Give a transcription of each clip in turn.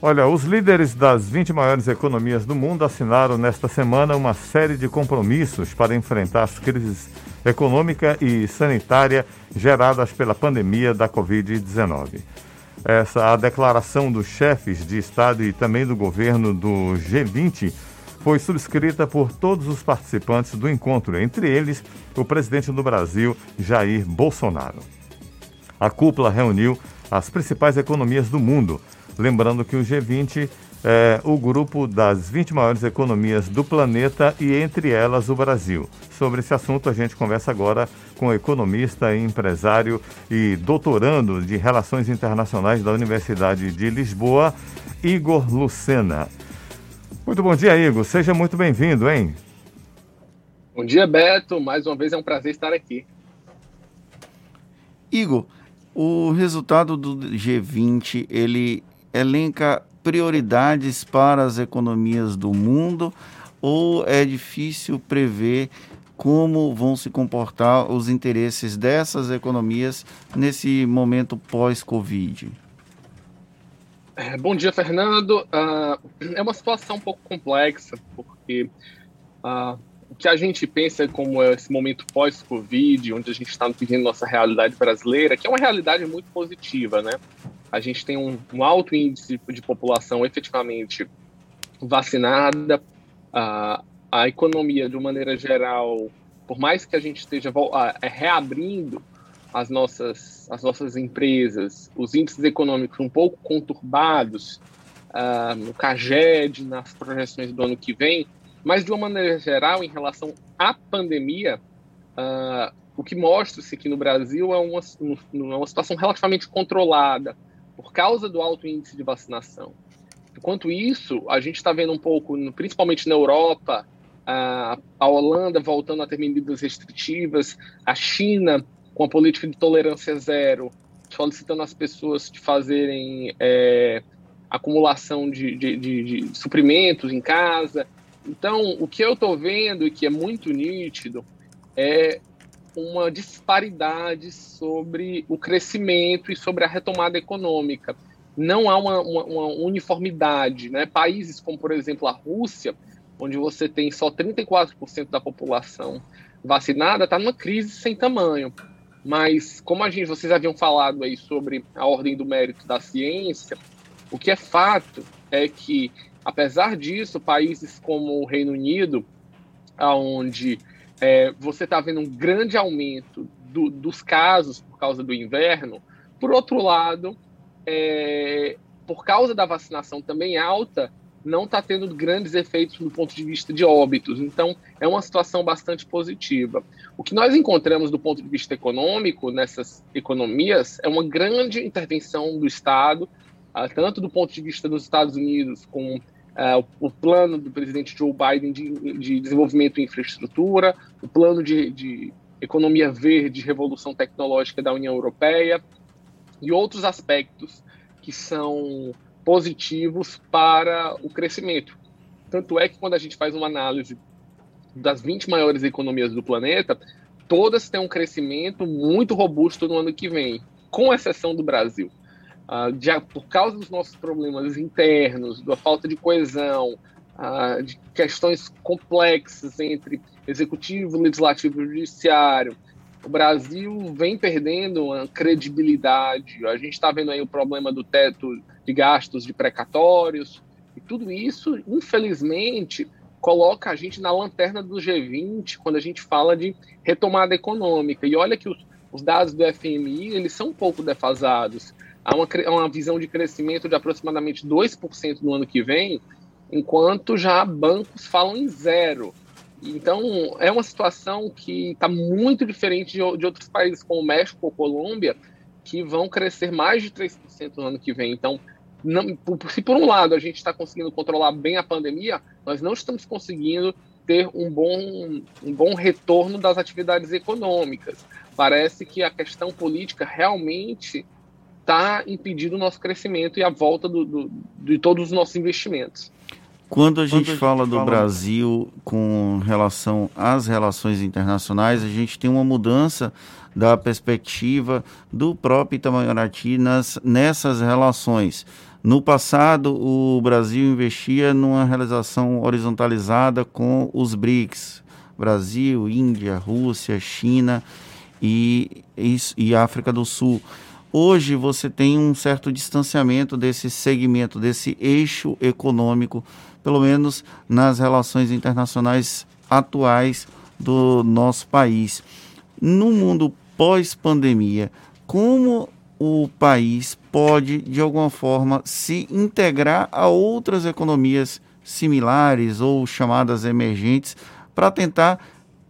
Olha, os líderes das 20 maiores economias do mundo assinaram nesta semana uma série de compromissos para enfrentar as crises econômica e sanitária geradas pela pandemia da Covid-19. Essa a declaração dos chefes de Estado e também do governo do G20 foi subscrita por todos os participantes do encontro, entre eles o presidente do Brasil, Jair Bolsonaro. A cúpula reuniu as principais economias do mundo Lembrando que o G20 é o grupo das 20 maiores economias do planeta e entre elas o Brasil. Sobre esse assunto a gente conversa agora com o economista, empresário e doutorando de Relações Internacionais da Universidade de Lisboa, Igor Lucena. Muito bom dia, Igor. Seja muito bem-vindo, hein? Bom dia, Beto. Mais uma vez é um prazer estar aqui. Igor, o resultado do G20, ele elenca prioridades para as economias do mundo ou é difícil prever como vão se comportar os interesses dessas economias nesse momento pós-Covid? É, bom dia, Fernando. Uh, é uma situação um pouco complexa, porque uh, o que a gente pensa como esse momento pós-Covid, onde a gente está vivendo nossa realidade brasileira, que é uma realidade muito positiva, né? A gente tem um, um alto índice de população efetivamente vacinada, a, a economia, de uma maneira geral, por mais que a gente esteja é, reabrindo as nossas, as nossas empresas, os índices econômicos um pouco conturbados uh, no CAGED, nas projeções do ano que vem, mas de uma maneira geral, em relação à pandemia, uh, o que mostra-se que no Brasil é uma, uma situação relativamente controlada, por causa do alto índice de vacinação. Enquanto isso, a gente está vendo um pouco, principalmente na Europa, a, Holanda voltando a ter medidas restritivas, a China com a política de tolerância zero, solicitando as pessoas de fazerem é, acumulação de, de, de, de, suprimentos em casa. Então, o que eu estou vendo e que é muito nítido é uma disparidade sobre o crescimento e sobre a retomada econômica. Não há uma, uma, uma uniformidade. Né? Países como, por exemplo, a Rússia, onde você tem só 34% da população vacinada, está numa crise sem tamanho. Mas, como a gente, vocês haviam falado aí sobre a ordem do mérito da ciência, o que é fato é que, apesar disso, países como o Reino Unido, onde é, você está vendo um grande aumento do, dos casos por causa do inverno. Por outro lado, é, por causa da vacinação também alta, não está tendo grandes efeitos do ponto de vista de óbitos. Então, é uma situação bastante positiva. O que nós encontramos do ponto de vista econômico nessas economias é uma grande intervenção do Estado, ah, tanto do ponto de vista dos Estados Unidos, com uh, o plano do presidente Joe Biden de, de desenvolvimento em infraestrutura, o plano de, de economia verde, revolução tecnológica da União Europeia e outros aspectos que são positivos para o crescimento. Tanto é que quando a gente faz uma análise das 20 maiores economias do planeta, todas têm um crescimento muito robusto no ano que vem, com exceção do Brasil uh, de, por causa dos nossos problemas internos, da falta de coesão, uh, de questões complexas entre executivo, legislativo e judiciário, o Brasil vem perdendo a credibilidade. A gente está vendo aí o problema do teto de gastos de precatórios, e tudo isso, infelizmente, coloca a gente na lanterna do G20 quando a gente fala de retomada econômica. E olha que os, os dados do FMI eles são um pouco defasados há uma, uma visão de crescimento de aproximadamente 2% no ano que vem, enquanto já bancos falam em zero. Então, é uma situação que está muito diferente de, de, outros países, como México ou Colômbia, que vão crescer mais de 3% no ano que vem. Então, não, por, se por um lado a gente está conseguindo controlar bem a pandemia, nós não estamos conseguindo ter um bom, um bom retorno das atividades econômicas. Parece que a questão política realmente está impedindo o nosso crescimento e a volta do, do, de todos os nossos investimentos. Quando a gente, Quando a fala gente do fala... Brasil com relação às relações internacionais, a gente tem uma mudança da perspectiva do próprio Itamaraty nas, nessas relações. No passado, o Brasil investia numa realização horizontalizada com os BRICS, Brasil, Índia, Rússia, China e, e África do Sul. Hoje você tem um certo distanciamento desse segmento, desse eixo econômico, pelo menos nas relações internacionais atuais do nosso país. No mundo pós-pandemia, como o país pode, de alguma forma, se integrar a outras economias similares ou chamadas emergentes para tentar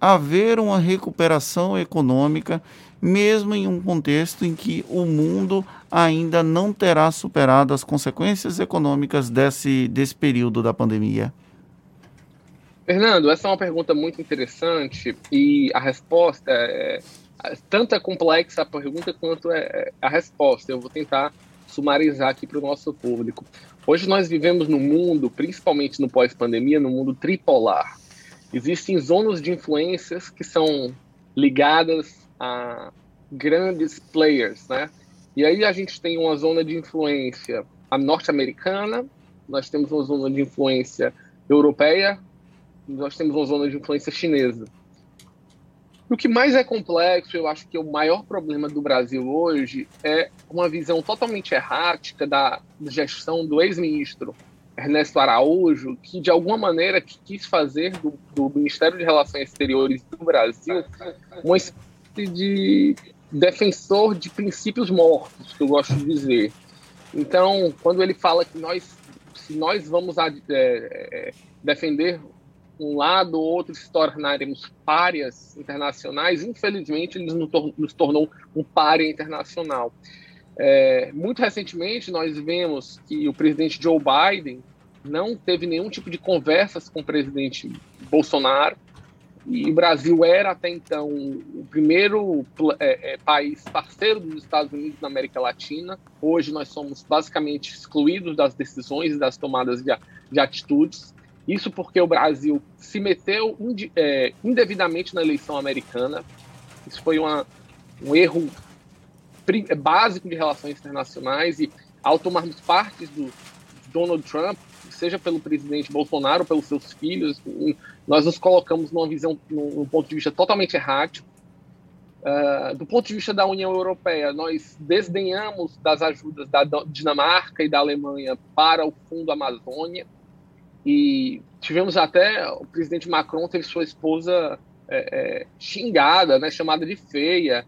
haver uma recuperação econômica, mesmo em um contexto em que o mundo ainda não terá superado as consequências econômicas desse, desse período da pandemia? Fernando, essa é uma pergunta muito interessante e a resposta é tanto é complexa a pergunta quanto é, é a resposta. Eu vou tentar sumarizar aqui para o nosso público. Hoje nós vivemos num mundo, principalmente no pós-pandemia, no mundo tripolar. Existem zonas de influências que são ligadas a grandes players, né? E aí a gente tem uma zona de influência norte-americana, nós temos uma zona de influência europeia, nós temos uma zona de influência chinesa. O que mais é complexo, eu acho que o maior problema do Brasil hoje é uma visão totalmente errática da gestão do ex-ministro Ernesto Araújo, que de alguma maneira quis fazer do, do, Ministério de Relações Exteriores do Brasil uma espécie de defensor de princípios mortos, que eu gosto de dizer. Então, quando ele fala que nós, se nós vamos é, é, defender um lado ou outro se tornaremos párias internacionais, infelizmente ele nos tornou um pária internacional. É, muito recentemente, nós vemos que o presidente Joe Biden não teve nenhum tipo de conversas com o presidente Bolsonaro, e o Brasil era até então o primeiro é, é, país parceiro dos Estados Unidos na América Latina. Hoje nós somos basicamente excluídos das decisões e das tomadas de, de atitudes. Isso porque o Brasil se meteu é, indevidamente na eleição americana. Isso foi uma, um erro básico de relações internacionais e ao tomarmos parte do Donald Trump, seja pelo presidente Bolsonaro pelos seus filhos, nós nos colocamos numa visão, num, ponto de vista totalmente errático. Uh, do ponto de vista da União Europeia, nós desdenhamos das ajudas da Dinamarca e da Alemanha para o Fundo Amazônia. E tivemos até o presidente Macron teve sua esposa é, é, xingada, né, chamada de feia,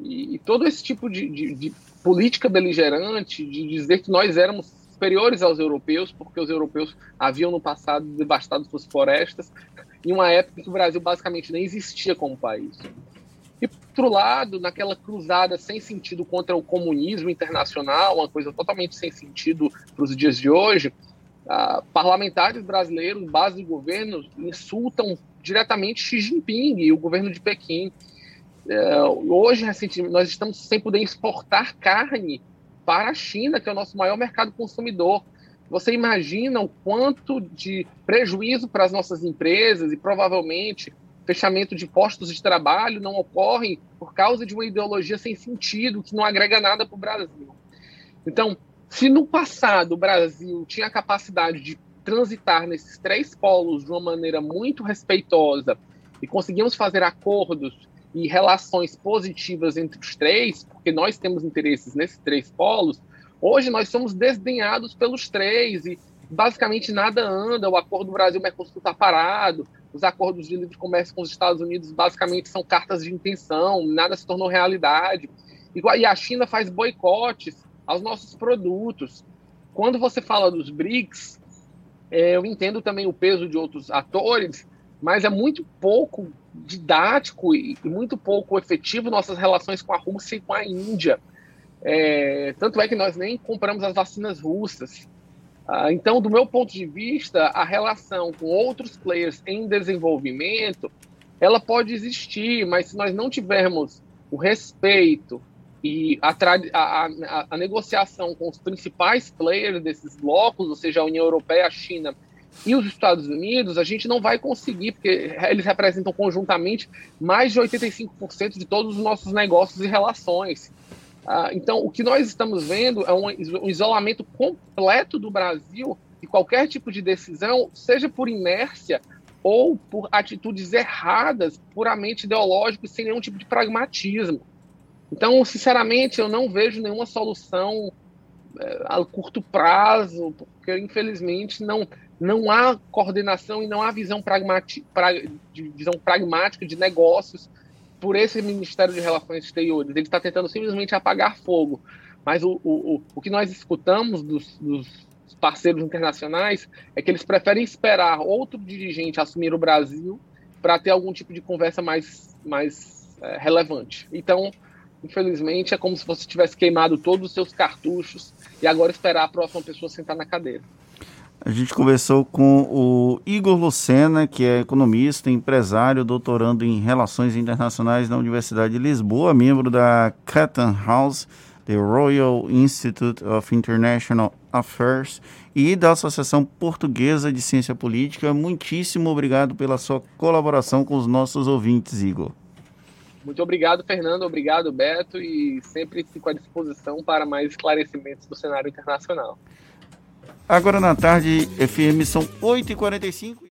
e, e todo esse tipo de, de, de, política beligerante de dizer que nós éramos superiores aos europeus, porque os europeus haviam no passado devastado suas florestas, em uma época em que o Brasil basicamente nem existia como país. E, por outro lado, naquela cruzada sem sentido contra o comunismo internacional, uma coisa totalmente sem sentido para os dias de hoje, Uh, parlamentares brasileiros, base de governo, insultam diretamente Xi Jinping e o governo de Pequim. Uh, hoje, recentemente, nós estamos sem poder exportar carne para a China, que é o nosso maior mercado consumidor. Você imagina o quanto de prejuízo para as nossas empresas e provavelmente fechamento de postos de trabalho não ocorrem por causa de uma ideologia sem sentido que não agrega nada para o Brasil. Então, se no passado o Brasil tinha a capacidade de transitar nesses três polos de uma maneira muito respeitosa e conseguimos fazer acordos e relações positivas entre os três, porque nós temos interesses nesses três polos, hoje nós somos desdenhados pelos três e basicamente nada anda, o acordo Brasil-Mercosul está parado, os acordos de livre comércio com os Estados Unidos basicamente são cartas de intenção, nada se tornou realidade. E a China faz boicotes aos nossos produtos. Quando você fala dos BRICS, é, eu entendo também o peso de outros atores, mas é muito pouco didático e muito pouco efetivo nossas relações com a Rússia e com a Índia. É, tanto é que nós nem compramos as vacinas russas. Ah, então, do meu ponto de vista, a relação com outros players em desenvolvimento, ela pode existir, mas se nós não tivermos o respeito e a, a, a, a, negociação com os principais players desses blocos, ou seja, a União Europeia, a China e os Estados Unidos, a gente não vai conseguir, porque eles representam conjuntamente mais de 85% de todos os nossos negócios e relações. Ah, então, o que nós estamos vendo é um isolamento completo do Brasil de qualquer tipo de decisão, seja por inércia ou por atitudes erradas, puramente ideológicas, sem nenhum tipo de pragmatismo. Então, sinceramente, eu não vejo nenhuma solução a curto prazo, porque infelizmente não, não há coordenação e não há visão, pragmati, pra, de, visão pragmática de negócios por esse Ministério de Relações Exteriores. Ele está tentando simplesmente apagar fogo. Mas o, o, o que nós escutamos dos, dos parceiros internacionais é que eles preferem esperar outro dirigente assumir o Brasil para ter algum tipo de conversa mais, mais é, relevante. Então, infelizmente, é como se você tivesse queimado todos os seus cartuchos e agora esperar a próxima pessoa sentar na cadeira. A gente conversou com o Igor Lucena, que é economista, empresário, doutorando em Relações Internacionais na Universidade de Lisboa, membro da Chatham House, the Royal Institute of International Affairs e da Associação Portuguesa de Ciência Política. Muitíssimo obrigado pela sua colaboração com os nossos ouvintes, Igor. Muito obrigado, Fernando. Obrigado, Beto. E sempre fico à disposição para mais esclarecimentos do cenário internacional. Agora na tarde, FM são 8h45.